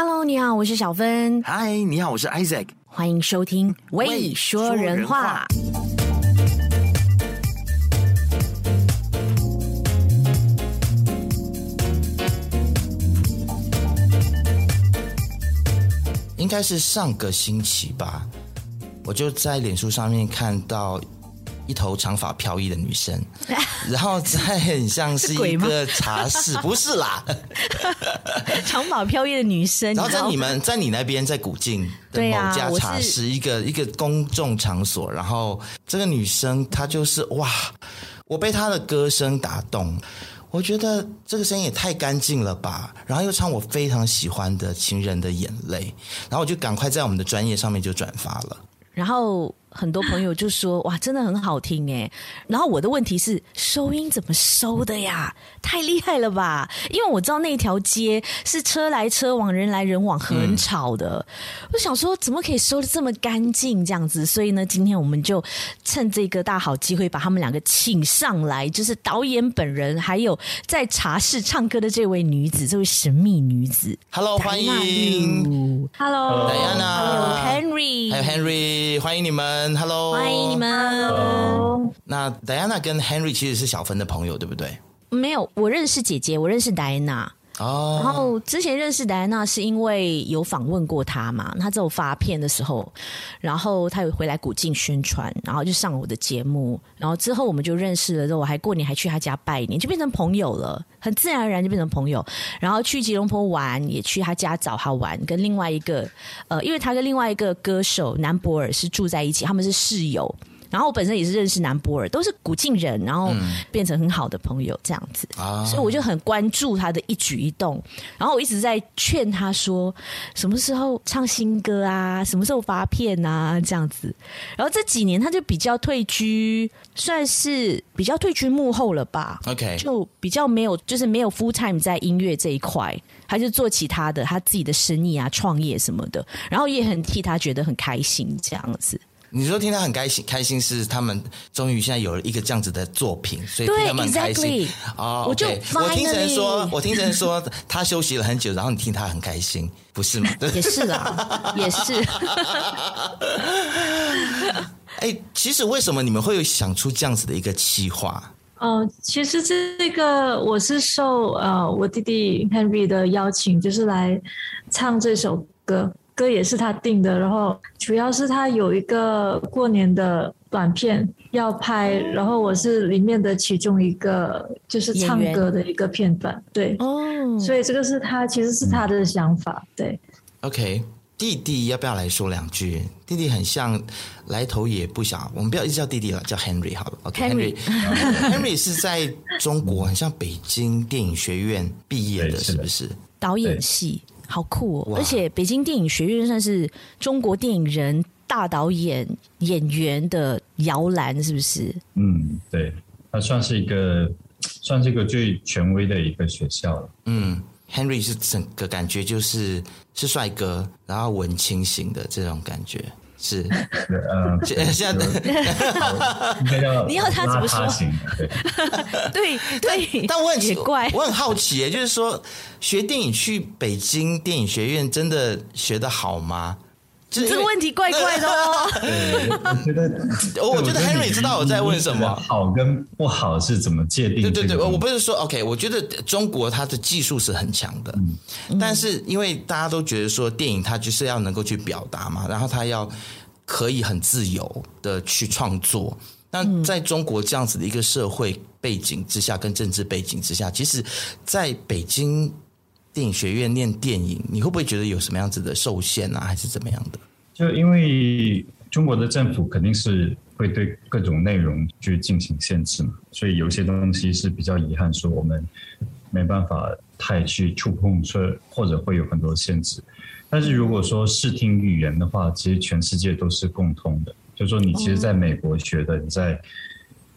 Hello，你好，我是小芬。嗨，你好，我是 Isaac。欢迎收听《为说人话》。应该是上个星期吧，我就在脸书上面看到。一头长发飘逸的女生，然后再很像是一个茶室，不是啦，长发飘逸的女生。然后在你们在你那边在古晋的某家茶室，一个一个公众场所，然后这个女生她就是哇，我被她的歌声打动，我觉得这个声音也太干净了吧，然后又唱我非常喜欢的《情人的眼泪》，然后我就赶快在我们的专业上面就转发了，然后。很多朋友就说：“哇，真的很好听哎！”然后我的问题是：收音怎么收的呀？太厉害了吧！因为我知道那条街是车来车往、人来人往，很吵的。嗯、我想说，怎么可以收的这么干净这样子？所以呢，今天我们就趁这个大好机会，把他们两个请上来，就是导演本人，还有在茶室唱歌的这位女子，这位神秘女子。Hello，欢迎。Hello，Diana，还有 Henry，还有 Henry，欢迎你们。Hello，欢迎你们。Hello. 那 Diana 跟 Henry 其实是小芬的朋友，对不对？没有，我认识姐姐，我认识 Diana。哦，然后之前认识戴安娜是因为有访问过她嘛，她在我发片的时候，然后她有回来古晋宣传，然后就上了我的节目，然后之后我们就认识了，之后我还过年还去她家拜年，就变成朋友了，很自然而然就变成朋友。然后去吉隆坡玩，也去她家找她玩，跟另外一个呃，因为她跟另外一个歌手南博尔是住在一起，他们是室友。然后我本身也是认识南波尔，都是古晋人，然后变成很好的朋友这样子，嗯、所以我就很关注他的一举一动。然后我一直在劝他说，什么时候唱新歌啊，什么时候发片啊，这样子。然后这几年他就比较退居，算是比较退居幕后了吧。OK，就比较没有，就是没有 full time 在音乐这一块，他就做其他的，他自己的生意啊、创业什么的。然后也很替他觉得很开心这样子。你说听他很开心，开心是他们终于现在有了一个这样子的作品，所以听他们很开心。哦，我就我听成说，我听成说 他休息了很久，然后你听他很开心，不是吗？也是啦，也是。哎，其实为什么你们会有想出这样子的一个企划？呃，其实这个我是受呃我弟弟 Henry 的邀请，就是来唱这首歌。歌也是他定的，然后主要是他有一个过年的短片要拍，然后我是里面的其中一个，就是唱歌的一个片段，对，哦，所以这个是他其实是他的想法，对。OK，弟弟要不要来说两句？弟弟很像来头也不小，我们不要一直叫弟弟了，叫 Henry 好了。OK，Henry，Henry 是在中国，很像北京电影学院毕业的，是不是？导演系。好酷哦！而且北京电影学院算是中国电影人大导演演员的摇篮，是不是？嗯，对，它算是一个 算是一个最权威的一个学校了。嗯，Henry 是整个感觉就是是帅哥，然后文青型的这种感觉。是，呃，现在 你要他怎么说？对对，但我很奇怪，我很好奇，哎，就是说学电影去北京电影学院真的学的好吗？这个问题怪怪的哦。我觉得，我觉得 Henry 知道我在问什么。好跟不好是怎么界定？对对对，我不是说 OK，我觉得中国它的技术是很强的，但是因为大家都觉得说电影它就是要能够去表达嘛，然后它要可以很自由的去创作。那在中国这样子的一个社会背景之下，跟政治背景之下，其实在北京。电影学院念电影，你会不会觉得有什么样子的受限啊，还是怎么样的？就因为中国的政府肯定是会对各种内容去进行限制嘛，所以有些东西是比较遗憾，说我们没办法太去触碰，说或者会有很多限制。但是如果说视听语言的话，其实全世界都是共通的，就是说你其实在美国学的，你在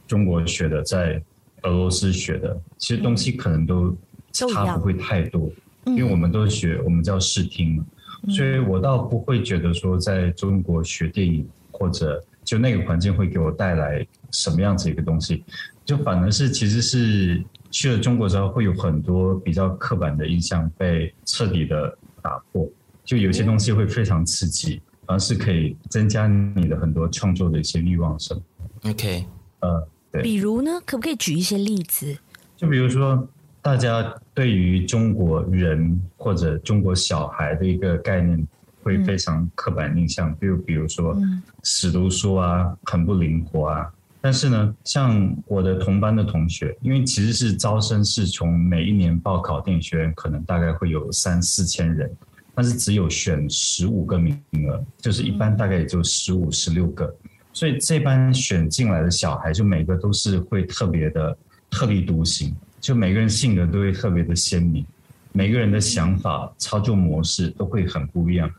中国学的，在俄罗斯学的，其实东西可能都差不会太多。因为我们都学，我们叫视听嘛，所以我倒不会觉得说在中国学电影或者就那个环境会给我带来什么样子一个东西，就反而是其实是去了中国之后会有很多比较刻板的印象被彻底的打破，就有些东西会非常刺激，而是可以增加你的很多创作的一些欲望什么。OK，呃，对。比如呢，可不可以举一些例子？就比如说，大家对于中国人或者中国小孩的一个概念会非常刻板印象，比如比如说，死读书啊，很不灵活啊。但是呢，像我的同班的同学，因为其实是招生是从每一年报考电影学院，可能大概会有三四千人，但是只有选十五个名额，就是一般大概也就十五、十六个，所以这班选进来的小孩，就每个都是会特别的特立独行，就每个人性格都会特别的鲜明，每个人的想法、操作模式都会很不一样。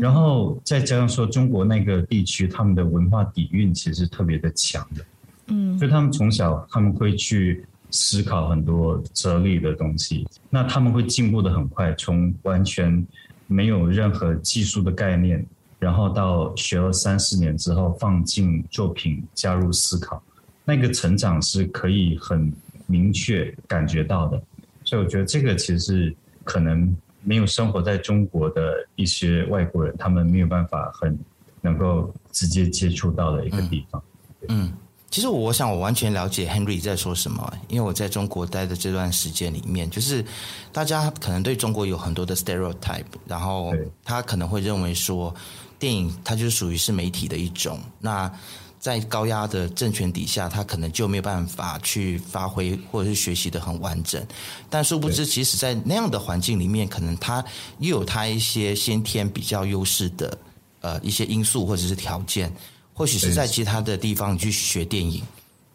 然后再加上说，中国那个地区他们的文化底蕴其实特别的强的，嗯，所以他们从小他们会去思考很多哲理的东西，那他们会进步的很快，从完全没有任何技术的概念，然后到学了三四年之后放进作品加入思考，那个成长是可以很明确感觉到的，所以我觉得这个其实是可能。没有生活在中国的一些外国人，他们没有办法很能够直接接触到的一个地方。嗯，嗯，其实我想我完全了解 Henry 在说什么，因为我在中国待的这段时间里面，就是大家可能对中国有很多的 stereotype，然后他可能会认为说电影它就是属于是媒体的一种。那在高压的政权底下，他可能就没有办法去发挥或者是学习的很完整。但殊不知，其实，在那样的环境里面，可能他又有他一些先天比较优势的呃一些因素或者是条件。或许是在其他的地方去学电影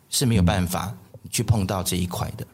是没有办法去碰到这一块的。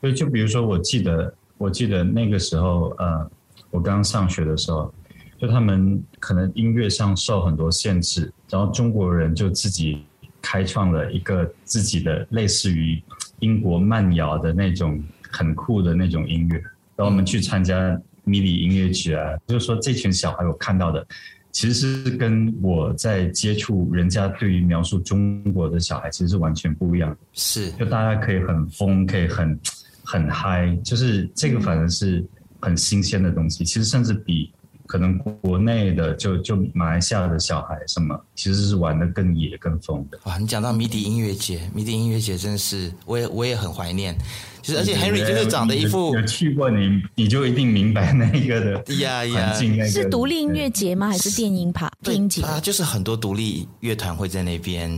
所以，就比如说，我记得，我记得那个时候，呃，我刚上学的时候。就他们可能音乐上受很多限制，然后中国人就自己开创了一个自己的类似于英国慢摇的那种很酷的那种音乐。然后我们去参加迷你音乐节啊，就是说这群小孩我看到的，其实是跟我在接触人家对于描述中国的小孩其实是完全不一样。是，就大家可以很疯，可以很很嗨，就是这个反正是很新鲜的东西。其实甚至比。可能国内的就就马来西亚的小孩什么，其实是玩的更野更疯的。哇，你讲到迷笛音乐节，迷笛音乐节真的是，我也我也很怀念。就是而且 Henry 就是长得一副有去过你，你就一定明白那个的呀呀，是独立音乐节吗？还是电音趴？电音节啊，就是很多独立乐团会在那边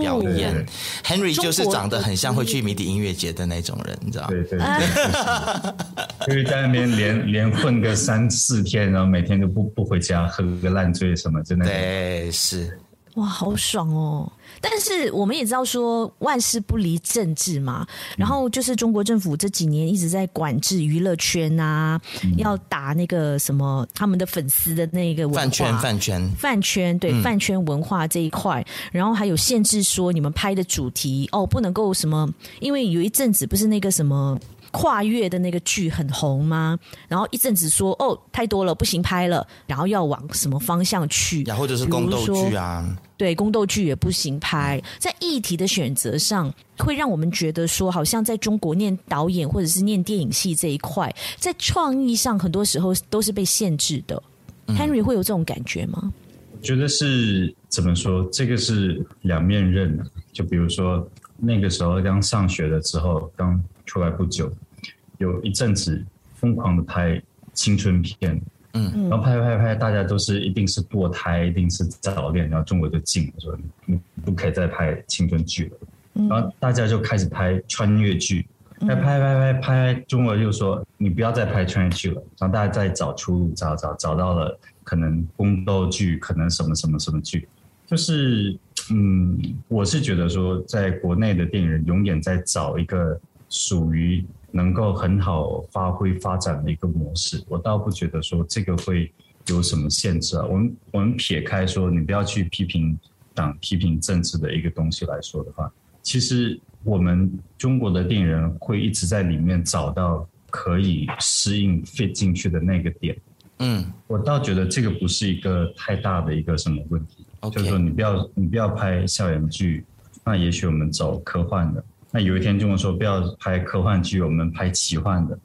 表演。哦、Henry 就是长得很像会去迷笛音乐节的那种人，你知道吗？对对对，因为在那边连连混个三四天，然后每天都不不回家，喝个烂醉什么，真的对是。哇，好爽哦！但是我们也知道说万事不离政治嘛，然后就是中国政府这几年一直在管制娱乐圈啊，嗯、要打那个什么他们的粉丝的那个，饭圈饭圈饭圈对饭圈文化这一块，然后还有限制说你们拍的主题哦不能够什么，因为有一阵子不是那个什么。跨越的那个剧很红吗？然后一阵子说哦太多了不行拍了，然后要往什么方向去？然后就是宫斗剧啊，对，宫斗剧也不行拍。在议题的选择上，会让我们觉得说，好像在中国念导演或者是念电影系这一块，在创意上很多时候都是被限制的。嗯、Henry 会有这种感觉吗？我觉得是怎么说？这个是两面刃。就比如说那个时候刚上学了之后，刚。出来不久，有一阵子疯狂的拍青春片，嗯，然后拍拍拍，大家都是一定是堕胎，一定是早恋，然后中国就禁了，说你不可以再拍青春剧了，然后大家就开始拍穿越剧，拍拍拍拍拍，中国就说你不要再拍穿越剧了，然后大家再找出路，找找找到了可能宫斗剧，可能什么什么什么剧，就是嗯，我是觉得说，在国内的电影人永远在找一个。属于能够很好发挥发展的一个模式，我倒不觉得说这个会有什么限制啊。我们我们撇开说，你不要去批评党、批评政治的一个东西来说的话，其实我们中国的电影人会一直在里面找到可以适应 fit 进去的那个点。嗯，我倒觉得这个不是一个太大的一个什么问题。Okay. 就是说你不要你不要拍校园剧，那也许我们走科幻的。那有一天跟我说不要拍科幻剧，我们拍奇幻的，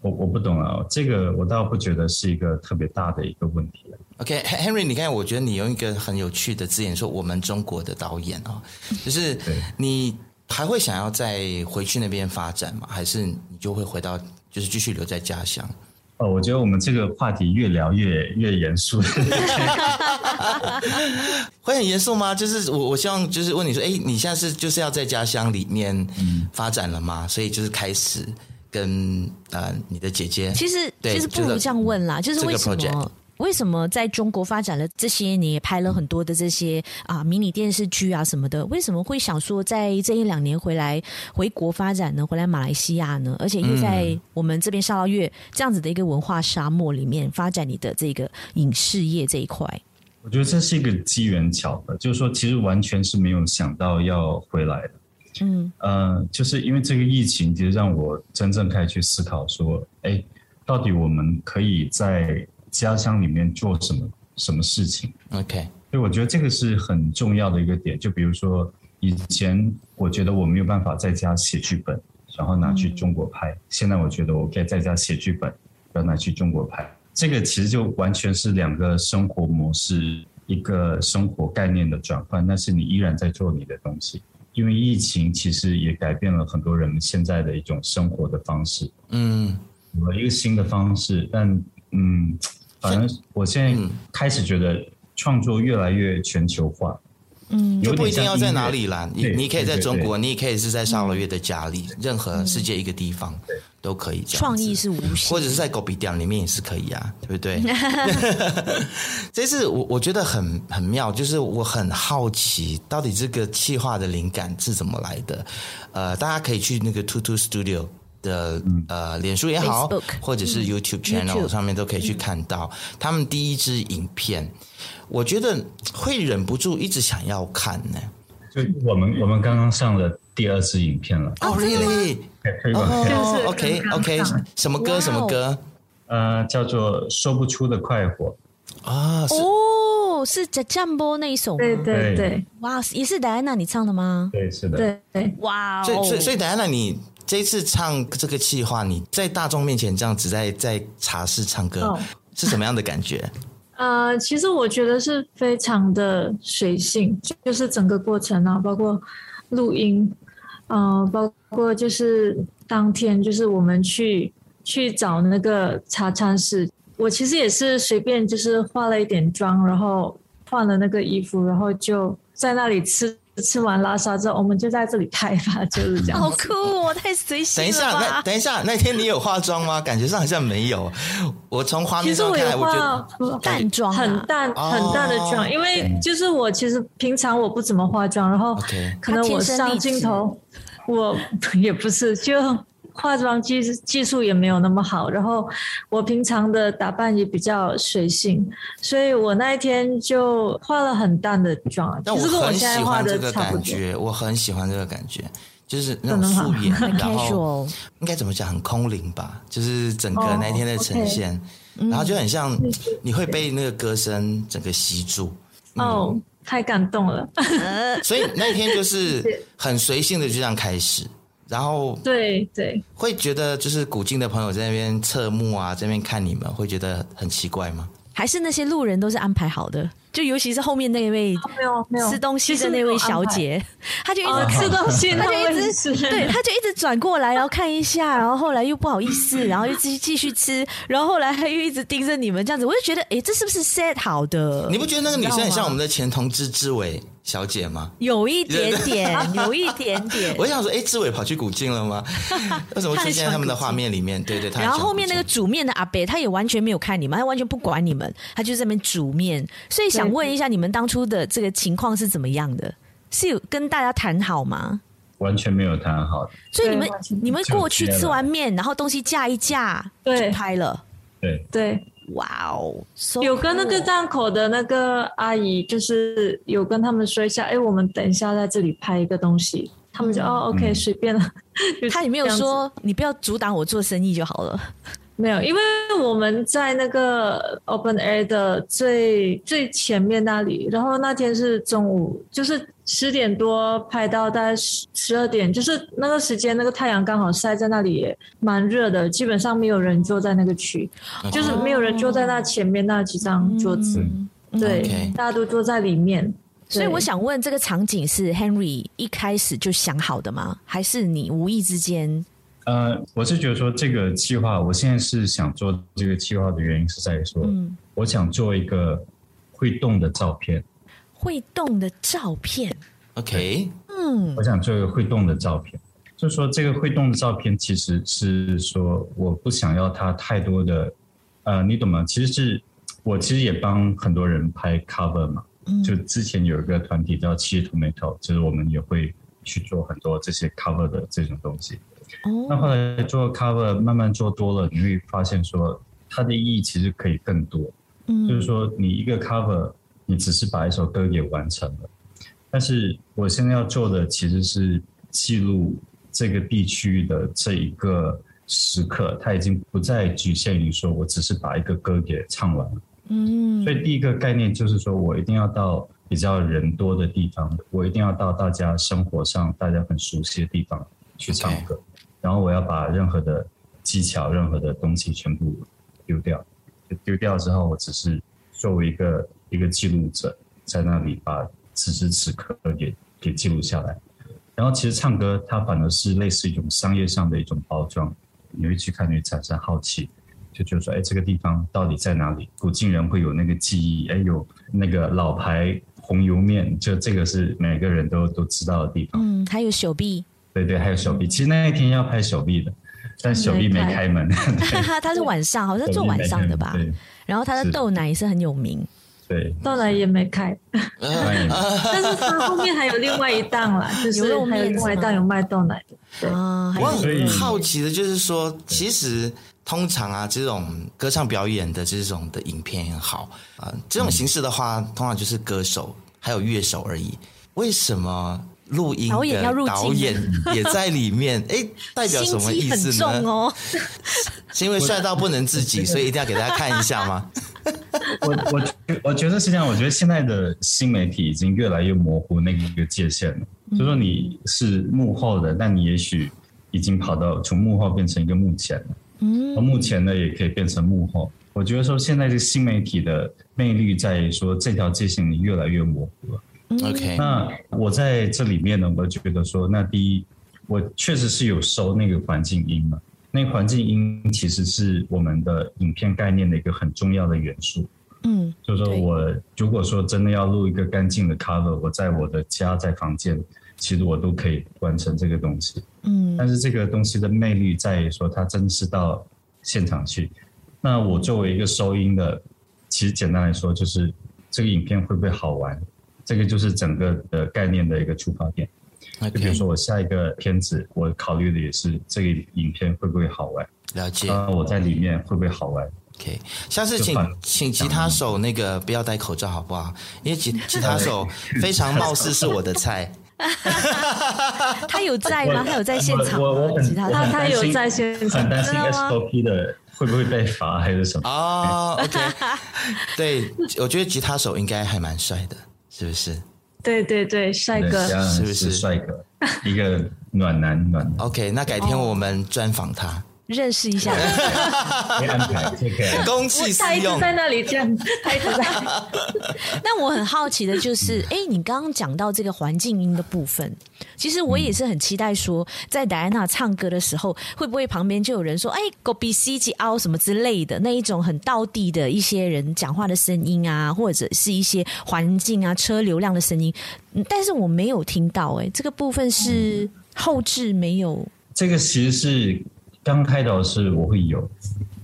我我不懂啊，这个我倒不觉得是一个特别大的一个问题。OK，Henry，你看，我觉得你用一个很有趣的字眼说“我们中国的导演”啊，就是你还会想要再回去那边发展吗？还是你就会回到，就是继续留在家乡？哦，我觉得我们这个话题越聊越越严肃。会很严肃吗？就是我我希望就是问你说，哎，你现在是就是要在家乡里面发展了吗？所以就是开始跟呃你的姐姐，其实其实不如这样问啦，就是为什么？为什么在中国发展了这些年，也拍了很多的这些啊迷你电视剧啊什么的？为什么会想说在这一两年回来回国发展呢？回来马来西亚呢？而且又在我们这边沙捞越这样子的一个文化沙漠里面发展你的这个影视业这一块？我觉得这是一个机缘巧合，就是说其实完全是没有想到要回来的。嗯呃，就是因为这个疫情，其实让我真正开始去思考说，哎，到底我们可以在家乡里面做什么什么事情？OK，所以我觉得这个是很重要的一个点。就比如说，以前我觉得我没有办法在家写剧本，然后拿去中国拍。嗯、现在我觉得我可以在家写剧本，然后拿去中国拍。这个其实就完全是两个生活模式，一个生活概念的转换。但是你依然在做你的东西，因为疫情其实也改变了很多人现在的一种生活的方式。嗯，有了一个新的方式，但嗯。反正我现在开始觉得创作越来越全球化，嗯，就不一定要在哪里啦，你你可以在中国，你也可以是在上个月的家里，任何世界一个地方都可以这样。创意是无限，或者是在狗鼻店里面也是可以啊，对不对？这次我我觉得很很妙，就是我很好奇，到底这个企划的灵感是怎么来的？呃，大家可以去那个 Tutu Studio。的呃，脸书也好，Facebook, 或者是 YouTube channel 上面都可以去看到他们第一支影片，我觉得会忍不住一直想要看呢。就我们我们刚刚上了第二支影片了。哦，really？哦，OK，OK，什么歌？什么歌？呃，叫做《说不出的快活》啊。哦，是在降播那一首吗？对对对。哇，也是戴安娜你唱的吗？对，是的。对对。哇哦。所以所以所以戴安娜你。这一次唱这个气话，你在大众面前这样子在在茶室唱歌，oh. 是什么样的感觉？呃，其实我觉得是非常的随性，就是整个过程啊，包括录音，呃，包括就是当天就是我们去去找那个茶餐室，我其实也是随便就是化了一点妆，然后换了那个衣服，然后就在那里吃。吃完拉萨之后，我们就在这里拍吧，就是这样。好酷哦，太随性了。等一下，那等一下，那天你有化妆吗？感觉上好像没有。我从画面上看来，我觉得淡妆，很淡很淡的妆。因为就是我其实平常我不怎么化妆，然后可能我上镜头，我 也不是就。化妆技技术也没有那么好，然后我平常的打扮也比较随性，所以我那一天就化了很淡的妆。但我很喜欢这个感觉，我很喜欢这个感觉，就是那种素颜，然后应该怎么讲，很空灵吧？就是整个那天的呈现，然后就很像你会被那个歌声整个吸住。哦，太感动了。所以那天就是很随性的就这样开始。然后对对，会觉得就是古晋的朋友在那边侧目啊，在那边看你们，会觉得很奇怪吗？还是那些路人都是安排好的？就尤其是后面那位没有没有吃东西的那位小姐，她就一直吃东西，她就一直对，她就一直转过来，然后看一下，然后后来又不好意思，然后又继续继续吃，然后后来她又一直盯着你们这样子，我就觉得，哎，这是不是 set 好的？你不觉得那个女生很像我们的前同志志伟小姐吗？有一点点，有一点点。我想说，哎，志伟跑去古晋了吗？为什么出现在他们的画面里面？对对，然后后面那个煮面的阿伯，他也完全没有看你们，他完全不管你们，他就在那边煮面，所以想。想问一下，你们当初的这个情况是怎么样的？是有跟大家谈好吗？完全没有谈好。所以你们你们过去吃完面，然后东西架一架，对，就拍了。对对，哇哦！有跟那个档口的那个阿姨，就是有跟他们说一下，哎，我们等一下在这里拍一个东西。他们就哦，OK，随便了。他也没有说你不要阻挡我做生意就好了。没有，因为我们在那个 Open Air 的最最前面那里，然后那天是中午，就是十点多拍到大概十十二点，就是那个时间，那个太阳刚好晒在那里，也蛮热的。基本上没有人坐在那个区.就是没有人坐在那前面那几张桌子，嗯、对，Okay. 大家都坐在里面。所以我想问，这个场景是 Henry 一开始就想好的吗？还是你无意之间？呃，我是觉得说这个计划，我现在是想做这个计划的原因是在于说，嗯，我想做一个会动的照片，会动的照片，OK，嗯，我想做一个会动的照片，就是说这个会动的照片其实是说我不想要它太多的，呃，你懂吗？其实是我其实也帮很多人拍 cover 嘛，嗯，就之前有一个团体叫七 Tomato，就是我们也会去做很多这些 cover 的这种东西。那后来做 cover 慢慢做多了，你会发现说它的意义其实可以更多。嗯，就是说你一个 cover，你只是把一首歌给完成了，但是我现在要做的其实是记录这个地区的这一个时刻，它已经不再局限于说我只是把一个歌给唱完了。嗯，所以第一个概念就是说我一定要到比较人多的地方，我一定要到大家生活上大家很熟悉的地方去唱歌。然后我要把任何的技巧、任何的东西全部丢掉，丢掉之后，我只是作为一个一个记录者，在那里把此时此刻给给记录下来。然后其实唱歌它反而是类似一种商业上的一种包装，你会去看，你会产生好奇，就觉得说，哎，这个地方到底在哪里？古晋人会有那个记忆，哎，有那个老牌红油面，就这个是每个人都都知道的地方。嗯，还有手臂。对对，还有手臂。其实那一天要拍手臂的，但手臂没开门。他是晚上，好像做晚上的吧？对。然后他的豆奶也是很有名。对。豆奶也没开。但是他后面还有另外一档啦，就是还有另外一档有卖豆奶的。对。我很好奇的就是说，其实通常啊，这种歌唱表演的这种的影片也好啊，这种形式的话，通常就是歌手还有乐手而已。为什么？录音导演要入，导演也在里面，哎，代表什么意思呢？是因为帅到不能自己，所以一定要给大家看一下吗？我我我觉得是这样，我觉得现在的新媒体已经越来越模糊那个界限了。嗯、就说你是幕后的，但你也许已经跑到从幕后变成一个幕前了。嗯，而幕前呢也可以变成幕后。我觉得说现在这新媒体的魅力在于说这条界限越来越模糊了。OK，那我在这里面呢，我觉得说，那第一，我确实是有收那个环境音嘛。那个环境音其实是我们的影片概念的一个很重要的元素。嗯，就是说我如果说真的要录一个干净的 cover，我在我的家在房间，其实我都可以完成这个东西。嗯，但是这个东西的魅力在于说，它真是到现场去。那我作为一个收音的，其实简单来说，就是这个影片会不会好玩？这个就是整个的概念的一个出发点。就比如说，我下一个片子，我考虑的也是这个影片会不会好玩。了解。啊，我在里面会不会好玩？OK。下次请请吉他手那个不要戴口罩好不好？因为吉 吉他手非常貌似是我的菜。他有在吗？他有在现场吗？我我很他他有在现场。很担心 SOP 的会不会被罚还是什么？哦，OK。对，我觉得吉他手应该还蛮帅的。是不是？对对对，帅哥，是不是帅哥？一个暖男，暖男。OK，那改天我们专访他。认识一下，可以安排，这个。公器私用。他一直在那里这样，他一直在。那我很好奇的就是，哎，你刚刚讲到这个环境音的部分，其实我也是很期待说，在戴安娜唱歌的时候，会不会旁边就有人说，哎，狗比 C 级凹什么之类的，那一种很道地的一些人讲话的声音啊，或者是一些环境啊、车流量的声音，但是我没有听到，哎，这个部分是后置没有。这个其实是。刚开头是我会有，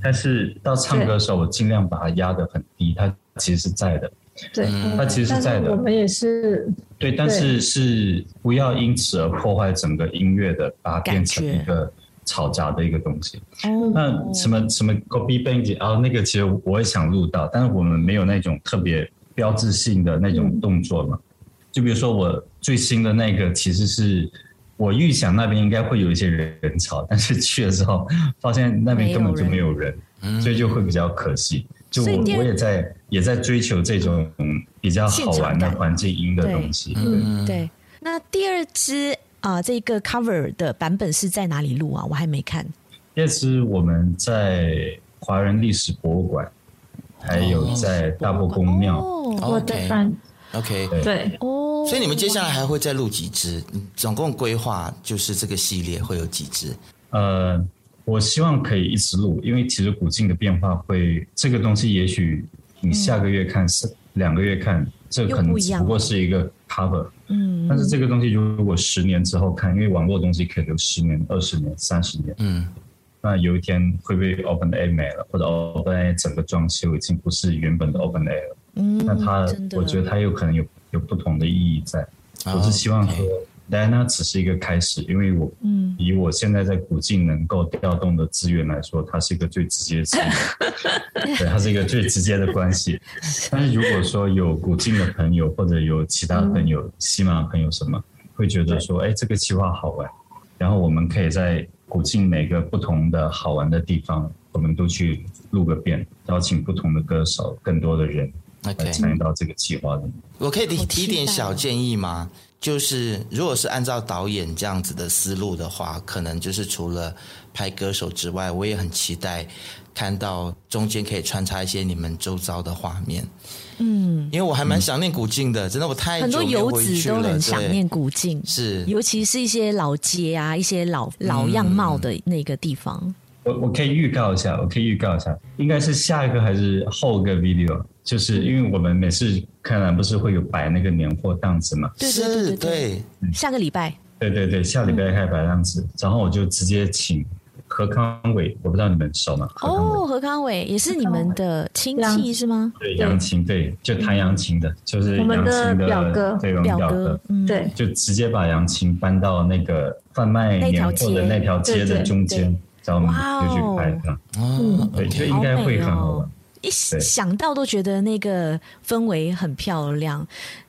但是到唱歌的时候，我尽量把它压得很低，它其实是在的。对，它其实是在的。我们也是。对，但是是不要因此而破坏整个音乐的，把它变成一个嘈杂的一个东西。那什么什么 copy bang 啊，那个其实我也想录到，但是我们没有那种特别标志性的那种动作嘛。就比如说我最新的那个，其实是。我预想那边应该会有一些人潮，但是去了之后发现那边根本就没有人，嗯、所以就会比较可惜。就我我也在也在追求这种比较好玩的环境音的东西。嗯，对。那第二支啊、呃，这个 cover 的版本是在哪里录啊？我还没看。第二支我们在华人历史博物馆，还有在大伯公庙。哦，我的班。OK，对哦。所以你们接下来还会再录几支？总共规划就是这个系列会有几支？呃。我希望可以一直录，因为其实古镜的变化会，这个东西也许你下个月看是、嗯、两个月看，这可能只不过是一个 cover，嗯，但是这个东西如果十年之后看，因为网络东西可以留十年、二十年、三十年，嗯，那有一天会不会 OpenAI 没了，或者 OpenAI 整个装修已经不是原本的 OpenAI 了，嗯，那它我觉得它有可能有有不同的意义在，哦、我是希望说。但那只是一个开始，因为我以我现在在古晋能够调动的资源来说，它是一个最直接的，对，它是一个最直接的关系。但是如果说有古晋的朋友，或者有其他朋友、西马朋友什么，会觉得说，哎，这个计划好玩，然后我们可以在古晋每个不同的好玩的地方，我们都去录个遍，邀请不同的歌手，更多的人来参与到这个计划里面。我可以提提点小建议吗？就是，如果是按照导演这样子的思路的话，可能就是除了拍歌手之外，我也很期待看到中间可以穿插一些你们周遭的画面。嗯，因为我还蛮想念古晋的，真的我太。很多游子都很想念古晋，是，尤其是一些老街啊，一些老老样貌的那个地方。嗯我我可以预告一下，我可以预告一下，应该是下一个还是后个 video？就是因为我们每次开栏不是会有摆那个年货档子嘛？对对对对对，下个礼拜。对对对，下礼拜开始摆档子，然后我就直接请何康伟，我不知道你们熟吗？哦，何康伟也是你们的亲戚是吗？对，杨琴，对，就弹扬琴的，就是杨琴的表哥，对，我们表哥，对，就直接把杨琴搬到那个贩卖年货的那条街的中间。哇哦！嗯，对，就应该会很好玩。一想到都觉得那个氛围很漂亮。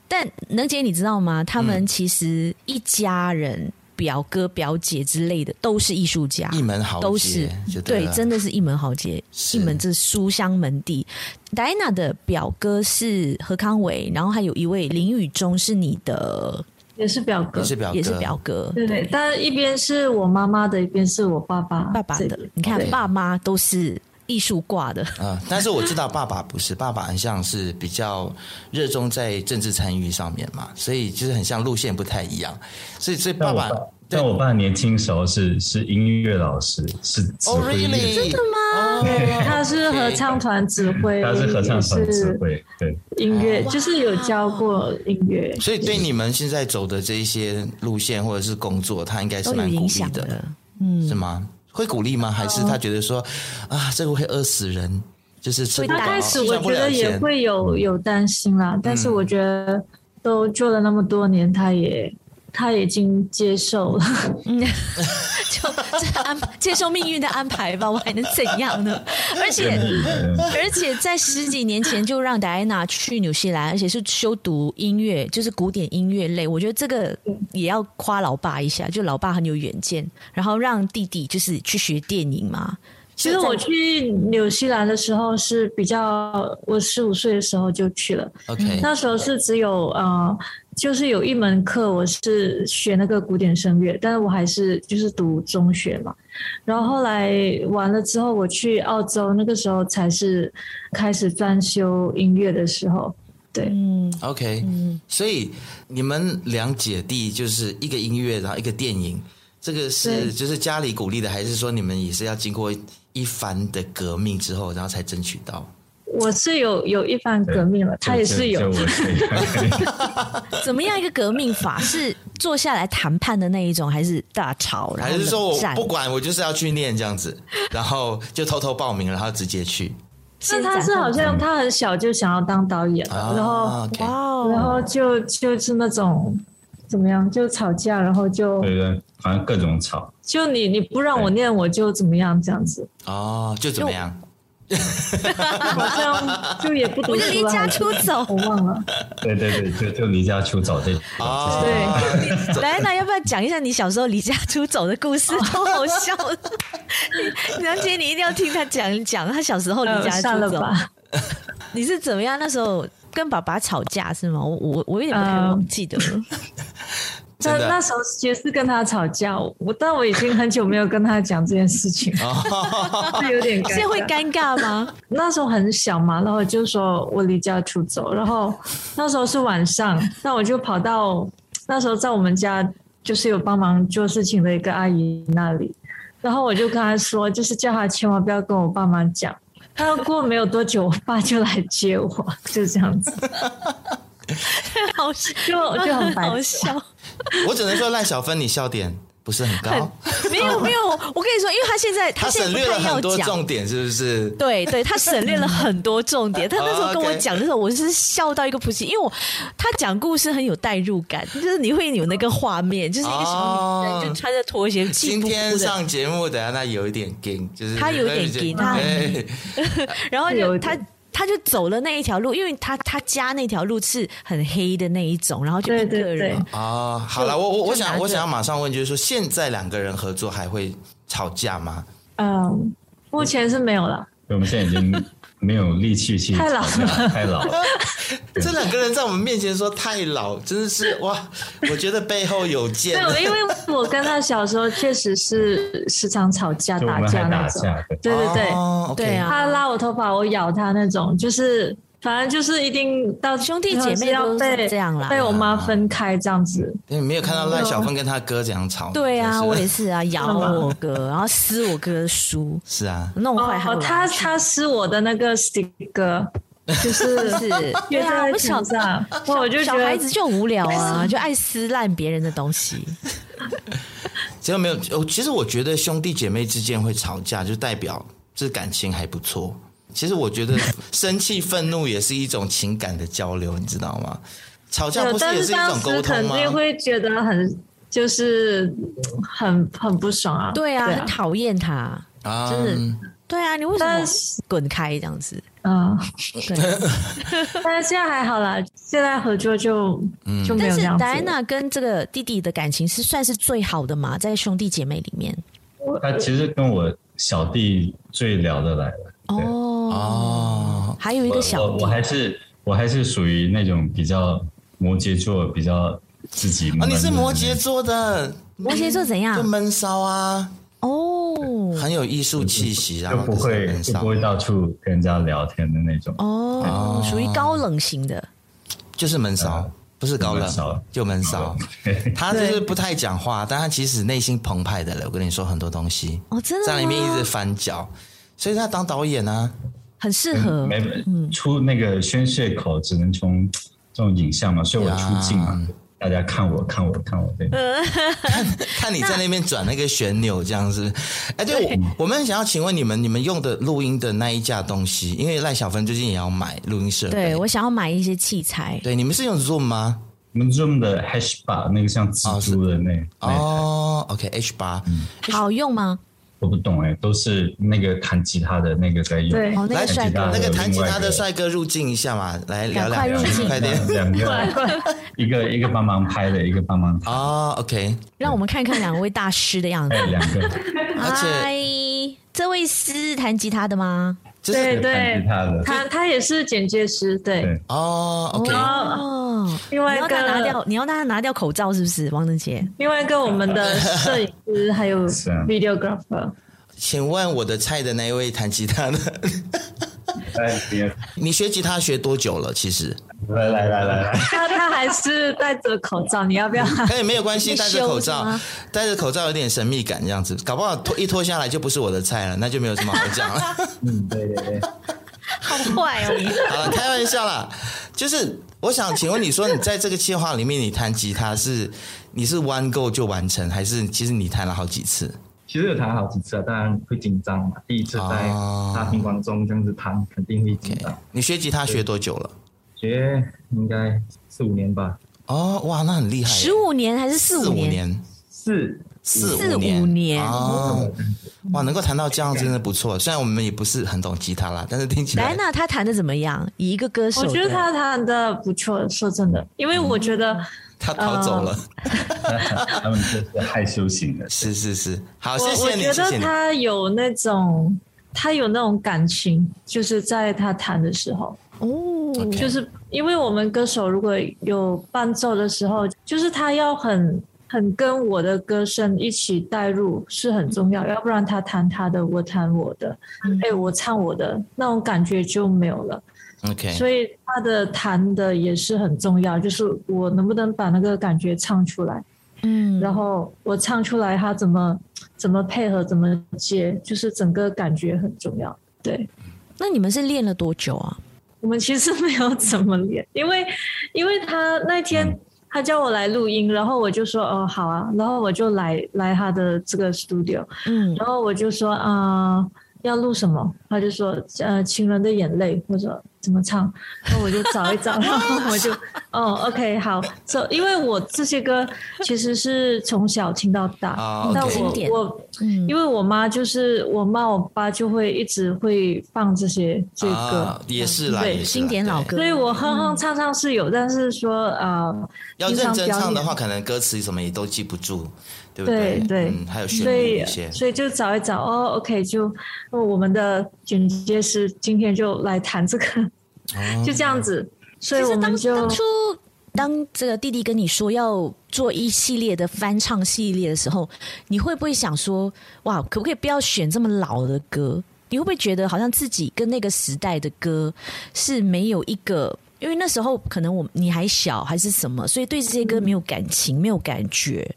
但能姐，你知道吗？他们其实一家人，表哥、表姐之类的，都是艺术家，一门豪是对，真的是一门豪杰，一门这书香门第。戴娜的表哥是何康伟，然后还有一位林宇中是你的。也是表哥，也是表哥，也是表哥。对对，但一边是我妈妈的，一边是我爸爸爸爸的。你看，爸妈都是艺术挂的。嗯，但是我知道爸爸不是，爸爸很像是比较热衷在政治参与上面嘛，所以就是很像路线不太一样。所以，所以爸爸。但我爸年轻时候是是音乐老师，是指挥。真的吗？他是合唱团指挥，他是合唱团指挥，对，音乐就是有教过音乐。所以对你们现在走的这一些路线或者是工作，他应该是蛮鼓励的，嗯，是吗？会鼓励吗？还是他觉得说啊，这个会饿死人？就是刚开始我觉得也会有有担心啦，但是我觉得都做了那么多年，他也。他已经接受了，嗯，就这安接受命运的安排吧，我还能怎样呢？而且而且在十几年前就让戴安娜去纽西兰，而且是修读音乐，就是古典音乐类。我觉得这个也要夸老爸一下，就老爸很有远见，然后让弟弟就是去学电影嘛。其实我去纽西兰的时候是比较，我十五岁的时候就去了。OK，那时候是只有呃。就是有一门课，我是学那个古典声乐，但是我还是就是读中学嘛。然后后来完了之后，我去澳洲，那个时候才是开始专修音乐的时候。对，嗯，OK，嗯，所以你们两姐弟就是一个音乐，然后一个电影，这个是就是家里鼓励的，还是说你们也是要经过一番的革命之后，然后才争取到？我是有有一番革命了，他也是有。怎么样一个革命法？是坐下来谈判的那一种，还是大吵？还是说我不管，我就是要去念这样子，然后就偷偷报名，然后直接去。那他是好像他很小就想要当导演了，然后哇，然后就就是那种怎么样就吵架，然后就对对，反正各种吵。就你你不让我念，我就怎么样这样子。哦，就怎么样。好像就也不读书了，离家出走，我忘了。对对对，就就离家出走这啊，对。来，那要不要讲一下你小时候离家出走的故事？超好笑的。梁姐，你一定要听他讲一讲他小时候离家出走。你是怎么样？那时候跟爸爸吵架是吗？我我我有点不太忘记得了。那那时候也是跟他吵架，我但我已经很久没有跟他讲这件事情，是有点尴尬。现在会尴尬吗？那时候很小嘛，然后就说我离家出走，然后那时候是晚上，那我就跑到那时候在我们家就是有帮忙做事情的一个阿姨那里，然后我就跟她说，就是叫她千万不要跟我爸妈讲。他说过没有多久，我爸就来接我，就这样子。好笑，就就很好笑。我只能说赖小芬，你笑点不是很高。没有没有，我跟你说，因为他现在 他省略了很多重点，是不是？对对，他省略了很多重点。他那时候跟我讲的时候，我是笑到一个不行，因为我他讲故事很有代入感，就是你会有那个画面，就是一个小女生就穿着拖鞋。今天上节目的那有一点紧，就是他有点紧，他然后就他。他就走了那一条路，因为他他家那条路是很黑的那一种，然后就一个人啊。好了，我我我想我想要马上问，就是说现在两个人合作还会吵架吗？嗯，目前是没有了。我们现在已经。没有力气去太老了，太老了。这两个人在我们面前说太老，真的是哇！我觉得背后有剑。对，因为我跟他小时候确实是时常吵架、打架那种。对对对，对啊，他拉我头发，我咬他那种，就是。反正就是一定到兄弟姐妹要被这样啦，被我妈分开这样子。你没有看到赖小芬跟他哥这样吵？对啊，我也是啊，咬我哥，然后撕我哥的书。是啊，弄坏还有他他撕我的那个 sticker，就是 是，对啊，我小子啊，我就小孩子就无聊啊，就爱撕烂别人的东西。只要没有，哦，其实我觉得兄弟姐妹之间会吵架，就代表这感情还不错。其实我觉得生气、愤怒也是一种情感的交流，你知道吗？吵架不是也是一种沟通吗？肯定会觉得很就是很很不爽啊！对啊，很讨厌他啊！就是对啊，你为什么滚开这样子？啊，对。但是现在还好啦，现在合作就就没有这样子。但是戴安娜跟这个弟弟的感情是算是最好的嘛？在兄弟姐妹里面，他其实跟我小弟最聊得来了。哦哦，还有一个小我，我还是我还是属于那种比较摩羯座，比较自己闷。哦，你是摩羯座的，摩羯座怎样？就闷骚啊，哦，很有艺术气息，然后不会不会到处跟人家聊天的那种。哦，属于高冷型的，就是闷骚，不是高冷，就闷骚。他就是不太讲话，但他其实内心澎湃的了。我跟你说很多东西哦，真的在里面一直翻搅。所以他当导演呢、啊，很适合。没出那个宣泄口，只能从 这种影像嘛，所以我出镜嘛，呀大家看我，看我，看我，对，看 看你在那边转那个旋钮这样子。哎，对，对我我们想要请问你们，你们用的录音的那一架东西，因为赖小芬最近也要买录音设备，对我想要买一些器材。对，你们是用 Zoom 吗？我们 Zoom 的 H 八那个像蜘蛛的那哦，OK，H 八，好用吗？我不懂哎，都是那个弹吉他的那个在用。对，来帅哥，那个弹吉他的帅哥入镜一下嘛，来聊聊，快点，两个，一个一个帮忙拍的，一个帮忙。哦，OK，让我们看看两位大师的样子。两个，而且这位是弹吉他的吗？对对，他他也是剪接师，对。哦，OK。哦，另外一个拿掉，你要让他拿掉口罩，是不是，王能杰？另外一个我们的摄影师 还有 videographer。请问我的菜的那一位弹吉他的？你学吉他学多久了？其实。来来来来来，他他还是戴着口罩，你要不要？可以没有关系，戴着口罩，戴着口罩有点神秘感，这样子，搞不好脱一脱下来就不是我的菜了，那就没有什么好讲了。嗯，对对对，好坏哦你。好了，开玩笑啦，就是我想请问你说，你在这个计划里面，你弹吉他是你是 one go 就完成，还是其实你弹了好几次？其实有弹好几次啊，当然会紧张嘛。第一次在大庭广众这样子弹，肯定会紧张。你学吉他学多久了？学应该四五年吧。哦，哇，那很厉害。十五年还是四五年？四四四五年哦，哇，能够弹到这样真的不错。虽然我们也不是很懂吉他啦，但是听起来。戴安娜她弹的怎么样？以一个歌手，我觉得她弹的不错。说真的，因为我觉得。他逃走了，他们这是害羞型的。是是是，好，谢谢你。我觉得他有那种，他有那种感情，就是在他弹的时候，哦，就是因为我们歌手如果有伴奏的时候，就是他要很很跟我的歌声一起带入是很重要，要不然他弹他的，我弹我的，哎，我唱我的，那种感觉就没有了。OK，所以他的弹的也是很重要，就是我能不能把那个感觉唱出来，嗯，然后我唱出来，他怎么怎么配合，怎么接，就是整个感觉很重要。对，那你们是练了多久啊？我们其实没有怎么练，因为因为他那天他叫我来录音，然后我就说哦好啊，然后我就来来他的这个 studio，嗯，然后我就说啊、呃、要录什么，他就说呃情人的眼泪或者。怎么唱？那我就找一找，然后我就哦，OK，好。So, 因为我这些歌其实是从小听到大，那、oh, okay. 我我、嗯，因为我妈就是我妈我爸就会一直会放这些这些歌，uh, 也是啦，对，经典老歌。所以我哼哼唱唱是有，嗯、但是说啊、呃，要认真唱的话，可能歌词什么也都记不住。对不对？对对、嗯，还有所以所以就找一找哦，OK，就我们的剪接师今天就来谈这个，哦、就这样子。所以我们就当初当这个弟弟跟你说要做一系列的翻唱系列的时候，你会不会想说，哇，可不可以不要选这么老的歌？你会不会觉得好像自己跟那个时代的歌是没有一个？因为那时候可能我你还小还是什么，所以对这些歌没有感情，嗯、没有感觉。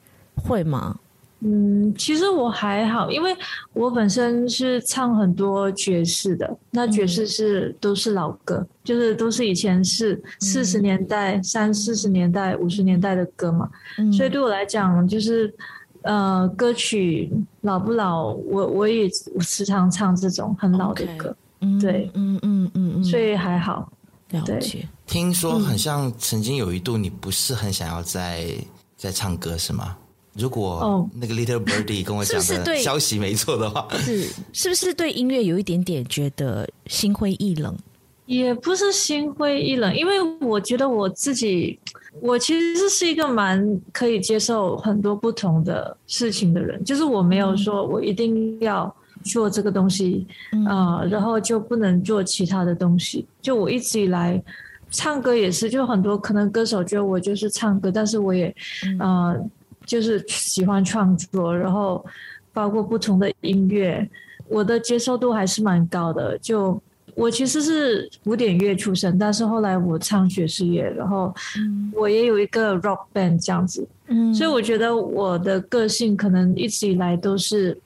会吗？嗯，其实我还好，因为我本身是唱很多爵士的，那爵士是都是老歌，嗯、就是都是以前是四十年代、三四十年代、五十年代的歌嘛，嗯、所以对我来讲，就是呃，歌曲老不老，我我也我时常唱这种很老的歌，嗯、对，嗯嗯嗯嗯，所以还好。了解。听说很像曾经有一度你不是很想要再再唱歌是吗？如果那个 Little Birdie 跟我讲的消息没错的话，是是不是对音乐有一点点觉得心灰意冷？也不是心灰意冷，因为我觉得我自己，我其实是一个蛮可以接受很多不同的事情的人，就是我没有说我一定要做这个东西啊、呃，然后就不能做其他的东西。就我一直以来唱歌也是，就很多可能歌手觉得我就是唱歌，但是我也啊。呃就是喜欢创作，然后包括不同的音乐，我的接受度还是蛮高的。就我其实是古典乐出身，但是后来我唱爵士乐，然后我也有一个 rock band 这样子。嗯，所以我觉得我的个性可能一直以来都是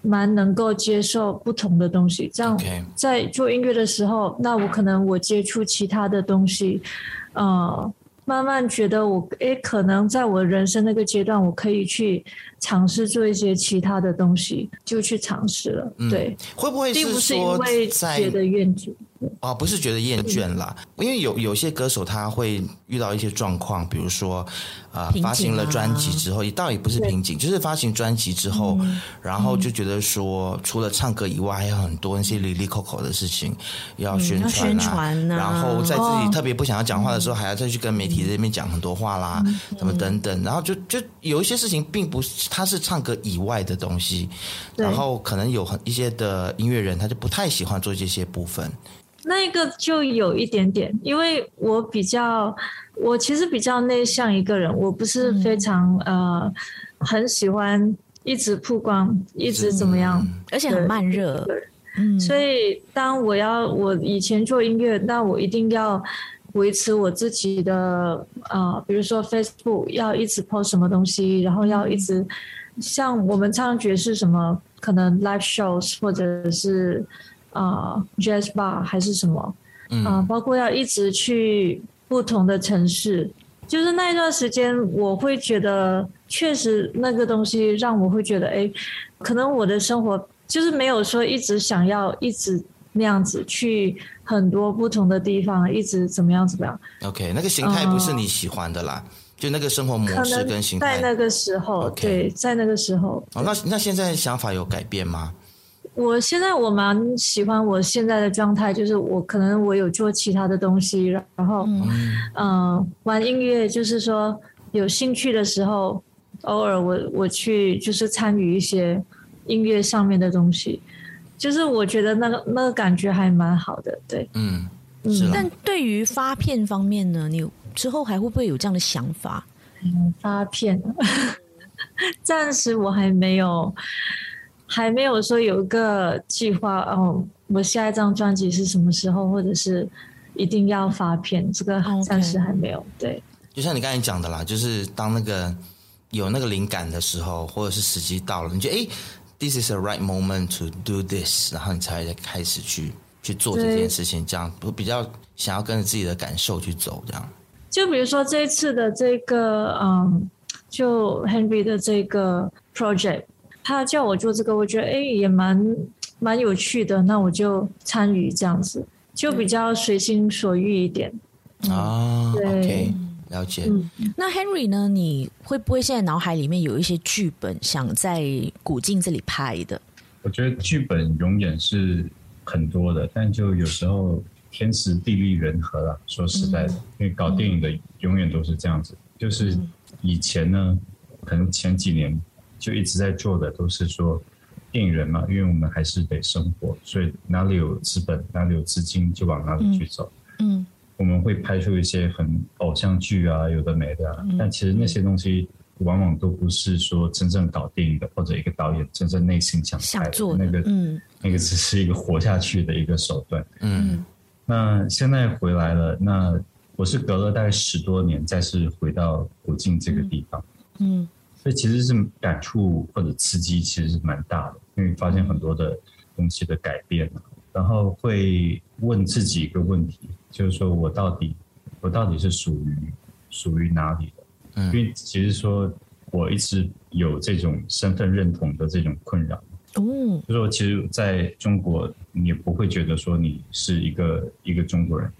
蛮能够接受不同的东西。这样在做音乐的时候，那我可能我接触其他的东西，呃。慢慢觉得我诶，可能在我人生那个阶段，我可以去尝试做一些其他的东西，就去尝试了。嗯、对，会不会是不是因为觉得厌倦？哦，不是觉得厌倦啦，因为有有些歌手他会遇到一些状况，比如说。啊，发行了专辑之后，也倒也不是瓶颈，就是发行专辑之后，嗯，然后就觉得说，除了唱歌以外，还有很多那些里里口口的事情要宣传啊，嗯，宣传啊，然后在自己特别不想要讲话的时候，还要再去跟媒体这边讲很多话啦，什么等等，然后就就有一些事情，并不是他是唱歌以外的东西，然后可能有很一些的音乐人，他就不太喜欢做这些部分。那个就有一点点，因为我比较，我其实比较内向一个人，我不是非常、嗯、呃很喜欢一直曝光，一直怎么样，嗯、而且很慢热。嗯，所以当我要我以前做音乐，那我一定要维持我自己的啊、呃，比如说 Facebook 要一直 post 什么东西，然后要一直像我们唱爵士什么，可能 live shows 或者是。啊、uh,，jazz bar 还是什么？啊、嗯，uh, 包括要一直去不同的城市，就是那一段时间，我会觉得确实那个东西让我会觉得，哎，可能我的生活就是没有说一直想要一直那样子去很多不同的地方，一直怎么样怎么样。OK，那个形态不是你喜欢的啦。Uh, 就那个生活模式跟形态，在那个时候，Okay. 对，在那个时候。哦，那那现在想法有改变吗？我现在我蛮喜欢我现在的状态，就是我可能我有做其他的东西，然后嗯、呃、玩音乐，就是说有兴趣的时候，偶尔我我去就是参与一些音乐上面的东西，就是我觉得那个那个感觉还蛮好的，对，嗯嗯。但对于发片方面呢，你之后还会不会有这样的想法？嗯，发片，暂时我还没有。还没有说有一个计划哦，我下一张专辑是什么时候，或者是一定要发片，这个暂时还没有。对，就像你刚才讲的啦，就是当那个有那个灵感的时候，或者是时机到了，你觉得哎，this is a right moment to do this，然后你才开始去去做这件事情，这样我比较想要跟着自己的感受去走，这样。就比如说这一次的这个嗯，就 Henry 的这个 project。他叫我做这个，我觉得哎也蛮蛮有趣的，那我就参与这样子，就比较随心所欲一点。啊，对，okay, 了解。嗯，那 Henry 呢？你会不会现在脑海里面有一些剧本想在古晋这里拍的？我觉得剧本永远是很多的，但就有时候天时地利人和了。说实在的，嗯，因为搞电影的永远都是这样子，就是以前呢，可能前几年。就一直在做的都是说电影人嘛，因为我们还是得生活，所以哪里有资本，哪里有资金就往哪里去走。嗯，嗯我们会拍出一些很偶像剧啊，有的没的但其实那些东西往往都不是说真正搞电影的或者一个导演真正内心想拍的，的那个，嗯，那个只是一个活下去的一个手段。嗯，那现在回来了，那我是隔了大概十多年，再次回到古晋这个地方。嗯。嗯所以其实是感触或者刺激，其实是蛮大的，因为发现很多的东西的改变，然后会问自己一个问题，就是说我到底我到底是属于属于哪里的？嗯，因为其实说我一直有这种身份认同的这种困扰。哦，就是说其实在中国你也不会觉得说你是一个一个中国人，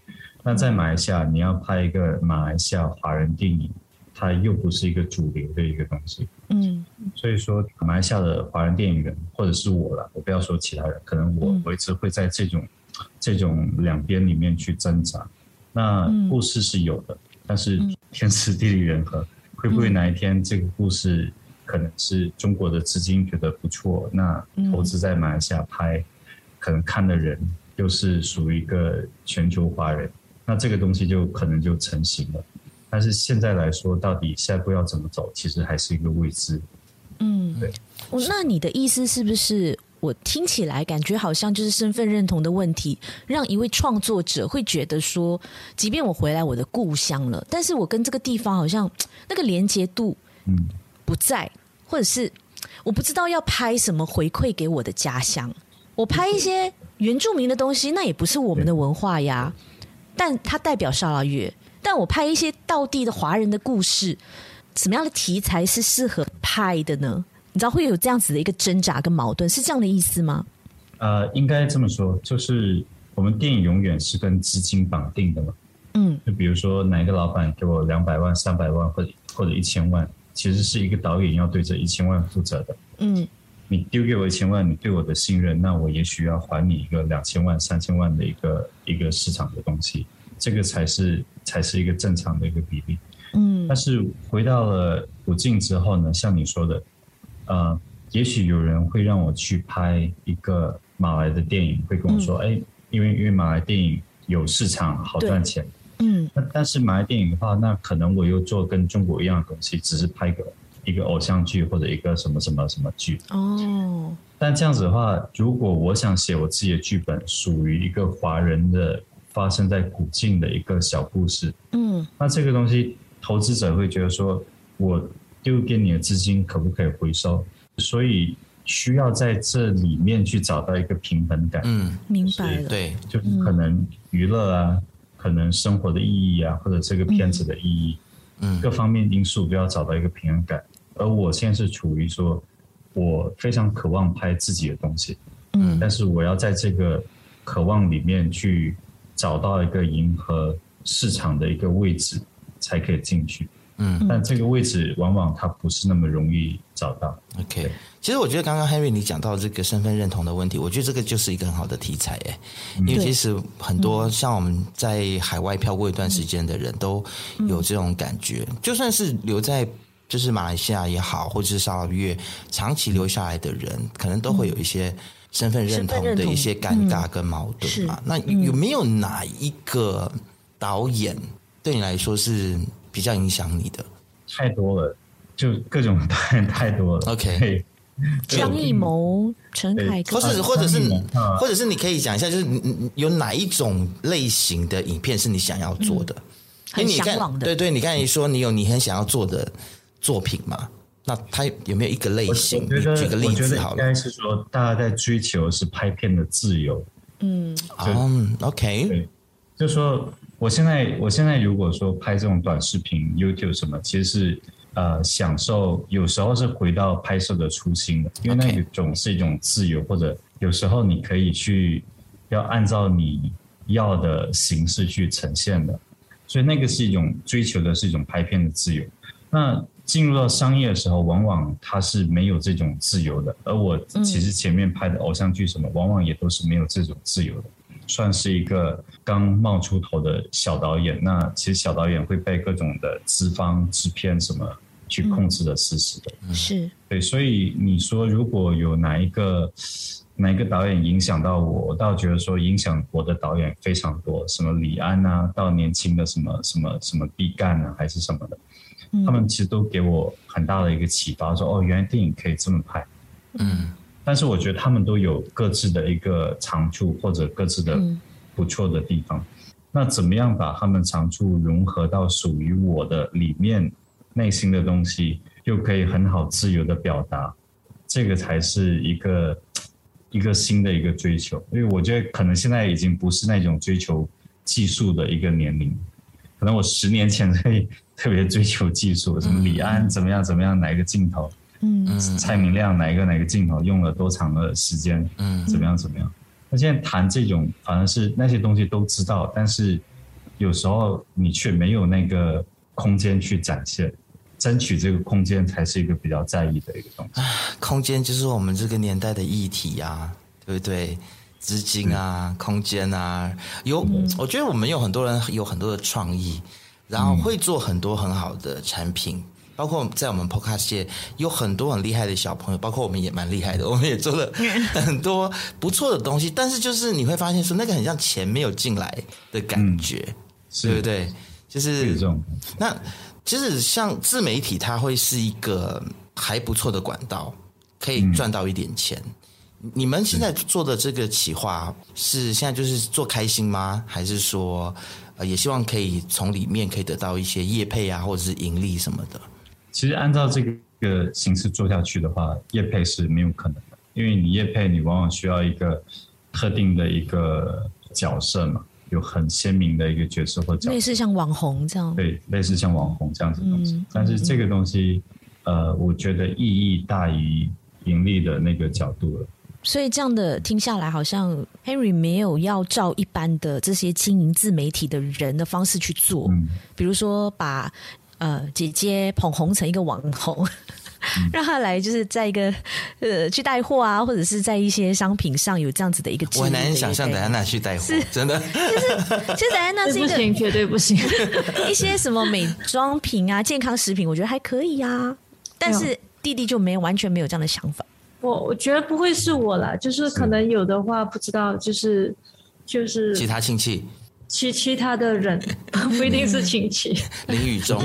那在马来西亚你要拍一个马来西亚华人电影。它又不是一个主流的一个东西，嗯，所以说马来西亚的华人电影人或者是我了，我不要说其他人，可能我我一直会在这种这种两边里面去挣扎。那故事是有的，但是天时地利人和，会不会哪一天这个故事可能是中国的资金觉得不错，那投资在马来西亚拍，可能看的人又是属于一个全球华人，那这个东西就可能就成型了。但是现在来说，到底下一步要怎么走，其实还是一个未知。嗯，对。那你的意思是不是，我听起来感觉好像就是身份认同的问题，让一位创作者会觉得说，即便我回来我的故乡了，但是我跟这个地方好像那个连接度嗯不在，或者是我不知道要拍什么回馈给我的家乡。我拍一些原住民的东西，那也不是我们的文化呀，但它代表沙拉越。但我拍一些道地的华人的故事，什么样的题材是适合拍的呢？你知道会有这样子的一个挣扎跟矛盾，是这样的意思吗？呃，应该这么说，就是我们电影永远是跟资金绑定的嘛。嗯，就比如说哪一个老板给我两百万、三百万或者或者一千万，其实是一个导演要对这一千万负责的。嗯，你丢给我一千万，你对我的信任，那我也许要还你一个两千万、三千万的一个一个市场的东西。这个才是才是一个正常的一个比例，嗯。但是回到了古晋之后呢，像你说的，呃，也许有人会让我去拍一个马来的电影，会跟我说，哎、嗯，因为因为马来电影有市场，好赚钱，嗯。那但是马来电影的话，那可能我又做跟中国一样的东西，只是拍个一个偶像剧或者一个什么什么什么剧，哦。但这样子的话，如果我想写我自己的剧本，属于一个华人的。发生在古晋的一个小故事，嗯，那这个东西投资者会觉得说，我丢给你的资金可不可以回收？所以需要在这里面去找到一个平衡感。嗯，明白了，对，就是可能娱乐啊，可能生活的意义啊，或者这个片子的意义，嗯，各方面因素都要找到一个平衡感。而我现在是处于说，我非常渴望拍自己的东西，嗯，但是我要在这个渴望里面去。找到一个迎合市场的一个位置，才可以进去。嗯，但这个位置往往它不是那么容易找到。OK，其实我觉得刚刚 Henry 你讲到这个身份认同的问题，我觉得这个就是一个很好的题材哎，因为其实很多像我们在海外漂过一段时间的人都有这种感觉，就算是留在就是马来西亚也好，或者是沙劳越长期留下来的人，可能都会有一些身份认同的一些尴尬跟矛盾嘛。那有没有哪一个导演对你来说是？比较影响你的太多了，就各种导演太多了。OK，张艺谋、陈凯歌，或是或者是或者是你可以讲一下，就是你有哪一种类型的影片是你想要做的？很向往的。对对，你刚才说你有你很想要做的作品嘛？那它有没有一个类型？你举个例子好了。应该是说，大家在追求是拍片的自由。嗯，嗯，OK，对，就说。我现在，我现在如果说拍这种短视频，YouTube 什么，其实是呃享受，有时候是回到拍摄的初心的，因为那一种是一种自由，或者有时候你可以去要按照你要的形式去呈现的，所以那个是一种追求的是一种拍片的自由。那进入到商业的时候，往往他是没有这种自由的，而我其实前面拍的偶像剧什么，往往也都是没有这种自由的。算是一个刚冒出头的小导演，那其实小导演会被各种的资方、制片什么去控制的死死的。嗯、是。对，所以你说如果有哪一个哪一个导演影响到我，我倒觉得说影响我的导演非常多，什么李安啊，到年轻的什么什么什么毕赣啊，还是什么的，他们其实都给我很大的一个启发，说哦，原来电影可以这么拍。嗯。但是我觉得他们都有各自的一个长处或者各自的不错的地方。嗯、那怎么样把他们长处融合到属于我的里面内心的东西，又可以很好自由的表达，这个才是一个一个新的一个追求。因为我觉得可能现在已经不是那种追求技术的一个年龄，可能我十年前会特别追求技术，什么李安怎么样怎么样，哪一个镜头。嗯，蔡明亮哪一个哪一个镜头用了多长的时间？嗯，怎么样怎么样？那现在谈这种，反而是那些东西都知道，但是有时候你却没有那个空间去展现，争取这个空间才是一个比较在意的一个东西。空间就是我们这个年代的议题啊，对不对？资金啊，嗯、空间啊，有，嗯、我觉得我们有很多人有很多的创意，然后会做很多很好的产品。包括在我们 Podcast 界有很多很厉害的小朋友，包括我们也蛮厉害的，我们也做了 很多不错的东西。但是就是你会发现说，那个很像钱没有进来的感觉，嗯、对不对？就是那其实像自媒体，它会是一个还不错的管道，可以赚到一点钱。嗯、你们现在做的这个企划是现在就是做开心吗？还是说呃也希望可以从里面可以得到一些业配啊，或者是盈利什么的？其实按照这个形式做下去的话，业配是没有可能的，因为你业配，你往往需要一个特定的一个角色嘛，有很鲜明的一个角色或角色，类似像网红这样。对，类似像网红这样子的东西。嗯、但是这个东西，嗯、呃，我觉得意义大于盈利的那个角度了。所以这样的听下来，好像 Henry 没有要照一般的这些经营自媒体的人的方式去做，嗯、比如说把。呃，姐姐捧红成一个网红，嗯、让他来就是在一个呃去带货啊，或者是在一些商品上有这样子的一个。我很难想象戴安娜去带货，是真的。就是其实戴安娜是一个不行，绝对不行。一些什么美妆品啊、健康食品，我觉得还可以啊。但是弟弟就没有完全没有这样的想法。我我觉得不会是我啦，就是可能有的话不知道，就是就是其他亲戚。其其他的人不一定是亲戚。林宇中，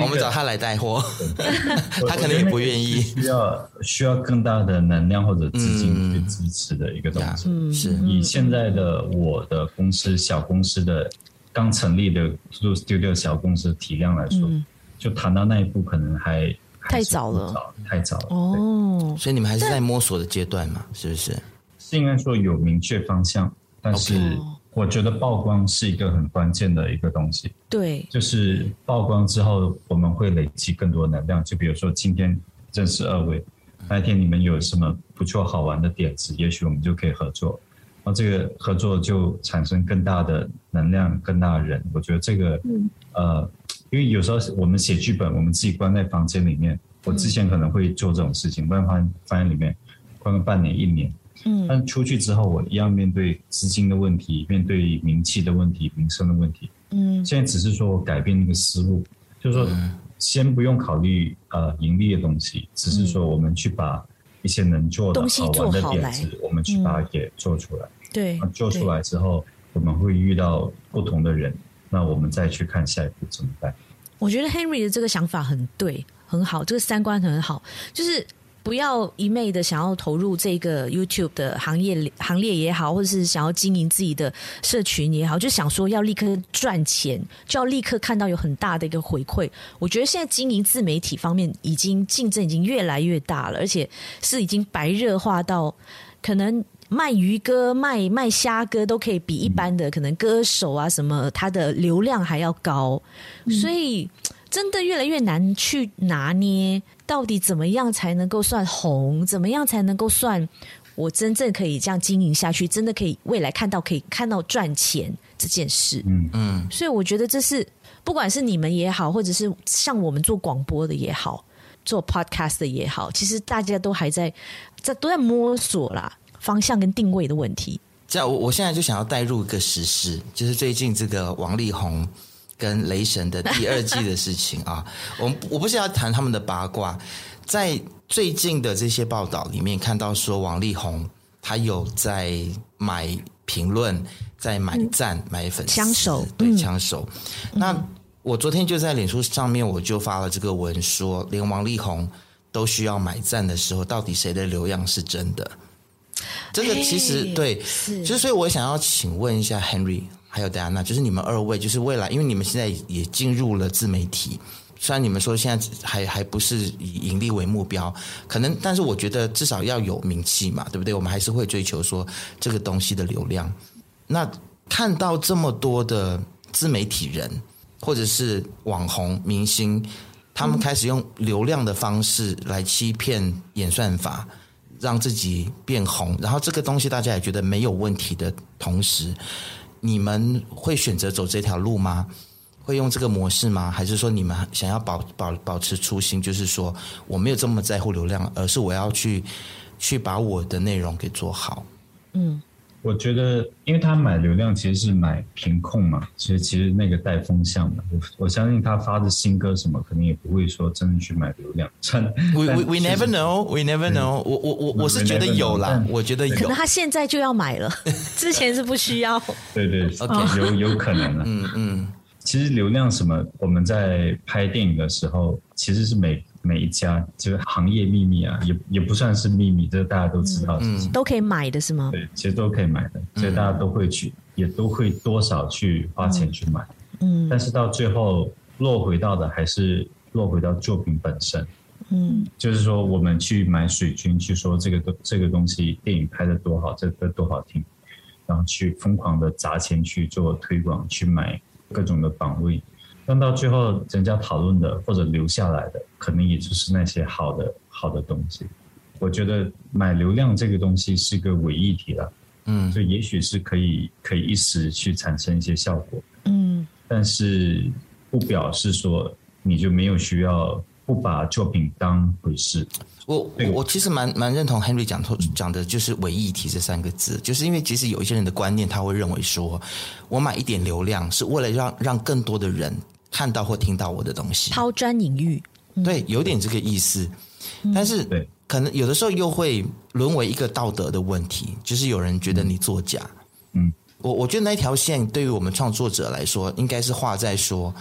我们找他来带货，他可能也不愿意。需要需要更大的能量或者资金去支持的一个东西。嗯，是以现在的我的公司小公司的刚成立的 Studio 小公司体量来说，就谈到那一步可能还太早了，太早了。哦，所以你们还是在摸索的阶段嘛？是不是？是应该说有明确方向，但是。我觉得曝光是一个很关键的一个东西，对，就是曝光之后，我们会累积更多能量。就比如说今天认识二位，那一天你们有什么不错好玩的点子，也许我们就可以合作，然后这个合作就产生更大的能量，更大的人。我觉得这个，呃，因为有时候我们写剧本，我们自己关在房间里面，我之前可能会做这种事情，关在房房间里面关个半年一年，嗯，但出去之后，我一样面对资金的问题，面对名气的问题、名声的问题，嗯，现在只是说我改变那个思路，就是说先不用考虑呃盈利的东西，只是说我们去把一些能做的好玩的点子，我们去把它给做出来，对，做出来之后，我们会遇到不同的人。那我们再去看下一步怎么办？我觉得 Henry 的这个想法很对，很好，这个三观很好，就是不要一昧的想要投入这个 YouTube 的行业行列也好，或者是想要经营自己的社群也好，就想说要立刻赚钱，就要立刻看到有很大的一个回馈。我觉得现在经营自媒体方面，已经竞争已经越来越大了，而且是已经白热化到可能。卖鱼哥、卖卖虾哥都可以比一般的可能歌手啊什么，他的流量还要高，所以真的越来越难去拿捏，到底怎么样才能够算红，怎么样才能够算我真正可以这样经营下去，真的可以未来看到可以看到赚钱这件事。嗯嗯，所以我觉得这是不管是你们也好，或者是像我们做广播的也好，做 podcast 的也好，其实大家都还在在都在摸索啦。方向跟定位的问题。这样，我我现在就想要带入一个时事，就是最近这个王力宏跟雷神的第二季的事情啊。我我不是要谈他们的八卦，在最近的这些报道里面看到说，王力宏他有在买评论，在买赞、嗯、买粉丝，枪手对枪手。嗯、那我昨天就在脸书上面我就发了这个文说，连王力宏都需要买赞的时候，到底谁的流量是真的？这个其实、欸、对，是就是所以，我想要请问一下 Henry 还有戴安娜，就是你们二位，就是未来，因为你们现在也进入了自媒体，虽然你们说现在还还不是以盈利为目标，可能，但是我觉得至少要有名气嘛，对不对？我们还是会追求说这个东西的流量。那看到这么多的自媒体人或者是网红明星，他们开始用流量的方式来欺骗演算法。让自己变红，然后这个东西大家也觉得没有问题的同时，你们会选择走这条路吗？会用这个模式吗？还是说你们想要保保保持初心，就是说我没有这么在乎流量，而是我要去去把我的内容给做好？嗯。我觉得，因为他买流量其实是买评控嘛，所以其实那个带风向嘛。我我相信他发的新歌什么，肯定也不会说真的去买流量。We we we never know, we never know 我。我我我我是觉得有啦，我觉得有。可能他现在就要买了，之前是不需要。对对，OK，有有可能了。嗯嗯，其实流量什么，我们在拍电影的时候，其实是每。每一家就是行业秘密啊，也也不算是秘密，这个大家都知道，嗯，都可以买的是吗？对，其实都可以买的，所以大家都会去，也都会多少去花钱去买，嗯，但是到最后落回到的还是落回到作品本身，嗯，就是说我们去买水军，去说这个东这个东西电影拍的多好，这个多好听，然后去疯狂的砸钱去做推广，去买各种的榜位。但到最后，人家讨论的或者留下来的，可能也就是那些好的好的东西。我觉得买流量这个东西是个伪议题了，嗯，就也许是可以可以一时去产生一些效果，嗯，但是不表示说你就没有需要不把作品当回事。我我其实蛮蛮认同 Henry 讲讲的就是伪议题这三个字，就是因为其实有一些人的观念，他会认为说我买一点流量是为了让让更多的人。看到或听到我的东西，抛砖引玉，对，有点这个意思。嗯、但是，可能有的时候又会沦为一个道德的问题，就是有人觉得你作假。嗯，我我觉得那条线对于我们创作者来说，应该是画在说，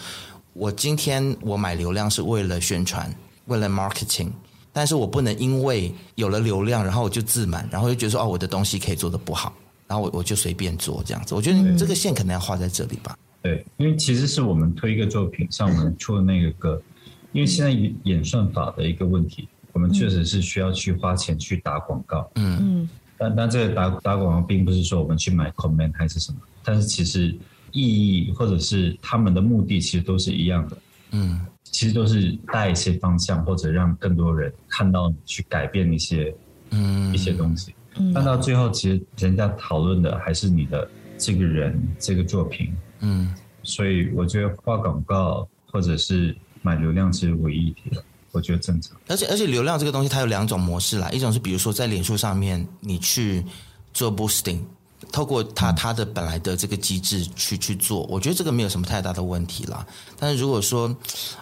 我今天我买流量是为了宣传，为了 marketing，但是我不能因为有了流量，然后我就自满，然后就觉得说哦，我的东西可以做得不好，然后我我就随便做这样子。我觉得这个线可能要画在这里吧。对，因为其实是我们推一个作品，像我们出的那个歌，因为现在演算法的一个问题，我们确实是需要去花钱去打广告。嗯嗯。但但这个打打广告，并不是说我们去买 comment 还是什么，但是其实意义或者是他们的目的，其实都是一样的。嗯。其实都是带一些方向，或者让更多人看到你去改变一些嗯一些东西。嗯。但到最后，其实人家讨论的还是你的这个人这个作品。嗯，所以我觉得画广告或者是买流量是唯一体的，我觉得正常。而且而且流量这个东西它有两种模式啦，一种是比如说在脸书上面你去做 boosting。透过他他的本来的这个机制去去做，我觉得这个没有什么太大的问题啦。但是如果说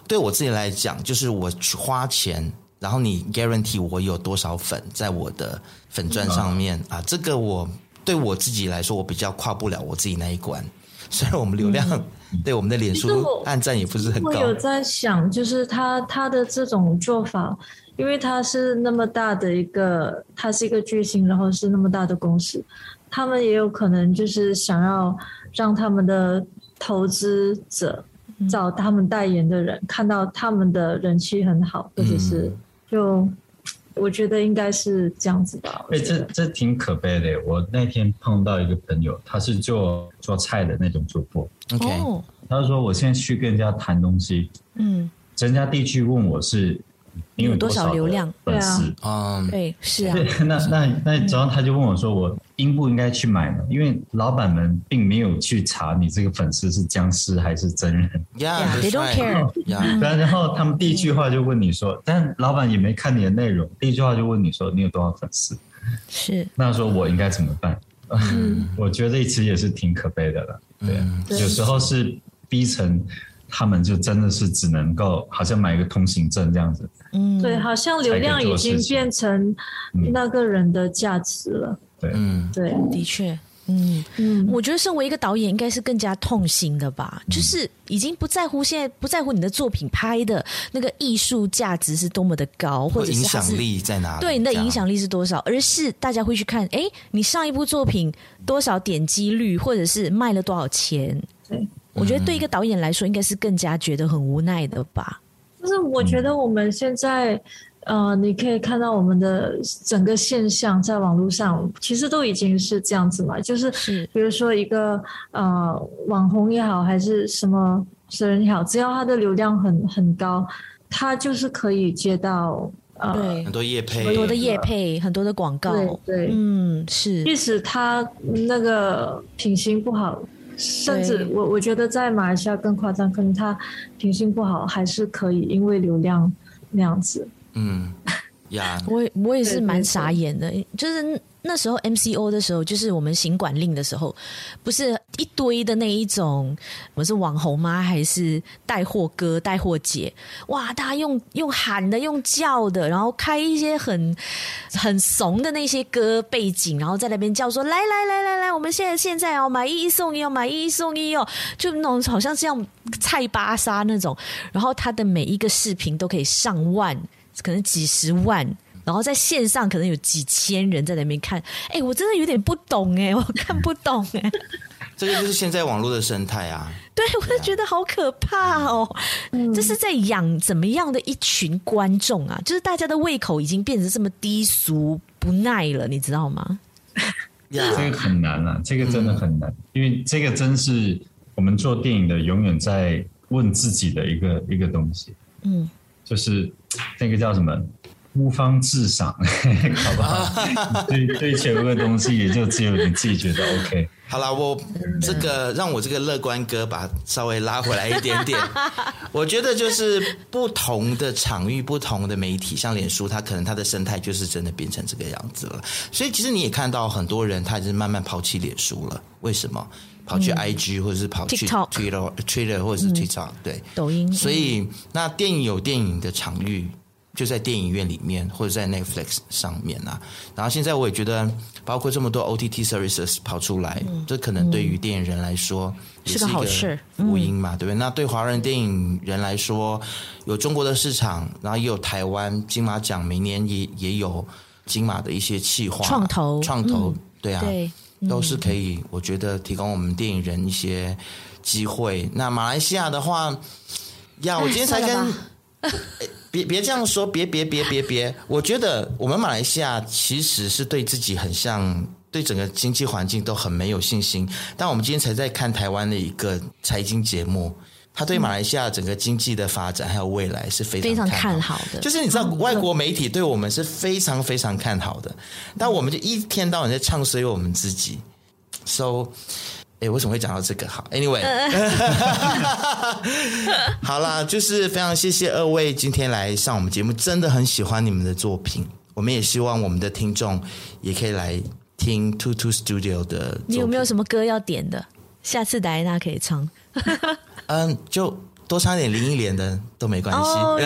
对我自己来讲，就是我去花钱，然后你 guarantee 我有多少粉在我的粉钻上面啊，这个我对我自己来说，我比较跨不了我自己那一关。虽然我们流量、嗯、对我们的脸书按赞也不是很高。我有在想，就是他他的这种做法，因为他是那么大的一个，他是一个巨星，然后是那么大的公司。他们也有可能就是想要让他们的投资者找他们代言的人，嗯、看到他们的人气很好，或者是就我觉得应该是这样子吧。哎、欸，这这挺可悲的。我那天碰到一个朋友，他是做做菜的那种主播。OK，他说我现在去跟人家谈东西，嗯，人家第一句问我是。因为多少流量？粉丝啊，对，是啊。那那那，然后他就问我说：“我应不应该去买呢？”因为老板们并没有去查你这个粉丝是僵尸还是真人。Yeah，they don't care。然后他们第一句话就问你说：“但老板也没看你的内容。”第一句话就问你说：“你有多少粉丝？”是。那说我应该怎么办？我觉得这其实也是挺可悲的了。对，有时候是逼成。他们就真的是只能够好像买一个通行证这样子，嗯，对，好像流量已经变成那个人的价值了，对，嗯，对，的确，嗯。嗯，我觉得身为一个导演，应该是更加痛心的吧，嗯、就是已经不在乎现在不在乎你的作品拍的那个艺术价值是多么的高，或者是影响力在哪里，对，你的影响力是多少，而是大家会去看，哎，你上一部作品多少点击率，或者是卖了多少钱，对。我觉得对一个导演来说，应该是更加觉得很无奈的吧。就是我觉得我们现在，呃，你可以看到我们的整个现象在网络上，其实都已经是这样子嘛。就是比如说一个呃网红也好，还是什么人也好，只要他的流量很很高，他就是可以接到呃对很多业配，很多的业配，很多的广告。对，对，嗯，是。即使他那个品行不好。甚至我我觉得在马来西亚更夸张，可能他品性不好，还是可以因为流量那样子。嗯，呀、yeah.，我我也是蛮傻眼的，就是。那时候 MCO 的时候，就是我们行管令的时候，不是一堆的那一种，我是网红吗？还是带货哥、带货姐？哇，大家用用喊的、用叫的，然后开一些很很怂的那些歌背景，然后在那边叫说：“来来来来来，我们现在现在哦，买一送一哦，买一送一哦，就那种好像像菜巴沙那种。”然后他的每一个视频都可以上万，可能几十万。然后在线上可能有几千人在那边看，哎，我真的有点不懂哎，我看不懂哎。这个就是现在网络的生态啊。对，我就觉得好可怕哦。嗯，这是在养怎么样的一群观众啊？就是大家的胃口已经变成这么低俗不耐了，你知道吗？这个很难啊，这个真的很难，因为这个真是我们做电影的永远在问自己的一个一个东西。嗯，就是那个叫什么？孤芳自赏，好不好？对 对，求个东西也就只有你自己觉得 OK。好了，我这个让我这个乐观哥把稍微拉回来一点点。我觉得就是不同的场域、不同的媒体，像脸书，它可能它的生态就是真的变成这个样子了。所以其实你也看到很多人，他已经慢慢抛弃脸书了。为什么？跑去 IG 或者是跑去 Twitter、Twitter 或者是 TikTok，对，抖音。所以那电影有电影的场域。就在电影院里面，或者在 Netflix 上面啊。然后现在我也觉得，包括这么多 OTT services 跑出来，嗯、这可能对于电影人来说也是一个福音嘛，对不对？那对华人电影人来说，有中国的市场，然后也有台湾金马奖，明年也也有金马的一些企划创投，创投，嗯、对啊对，都是可以。我觉得提供我们电影人一些机会。那马来西亚的话，呀，我今天才跟。别别这样说，别别别别别！我觉得我们马来西亚其实是对自己很像，对整个经济环境都很没有信心。但我们今天才在看台湾的一个财经节目，他对马来西亚整个经济的发展还有未来是非常非常看好的。就是你知道，外国媒体对我们是非常非常看好的，但我们就一天到晚在唱衰我们自己。So。哎，为什么会讲到这个？好，Anyway，好啦，就是非常谢谢二位今天来上我们节目，真的很喜欢你们的作品。我们也希望我们的听众也可以来听 Two Two Studio 的。你有没有什么歌要点的？下次戴安娜可以唱。嗯，就。多唱点林忆莲的都没关系。哦，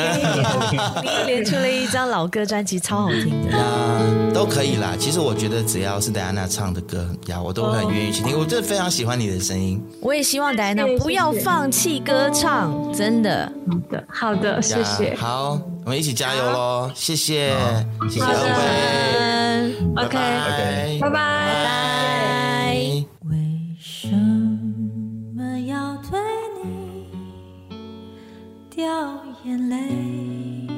林忆莲出了一张老歌专辑，超好听的。啊，都可以啦。其实我觉得只要是戴安娜唱的歌呀，我都很愿意去听。我真的非常喜欢你的声音。我也希望戴安娜不要放弃歌唱，真的。好的，好的，谢谢。好，我们一起加油喽！谢谢，谢谢二位。OK，OK，拜拜。掉眼泪，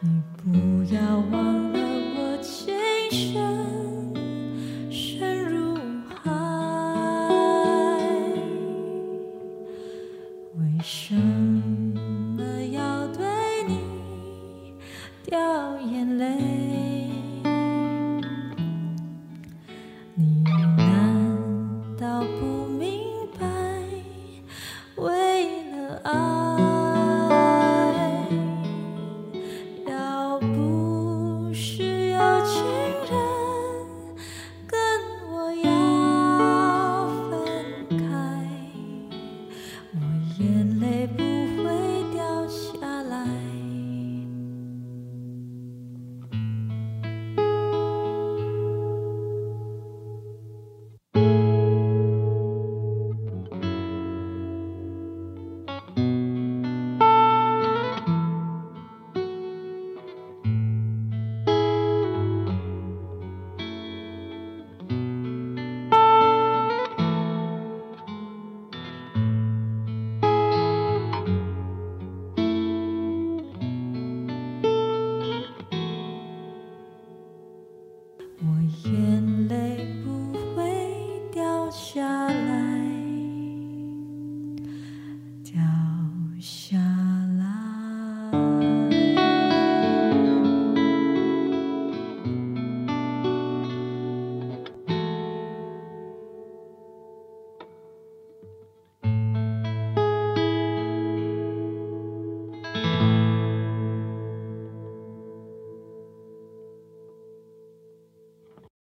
你不要忘了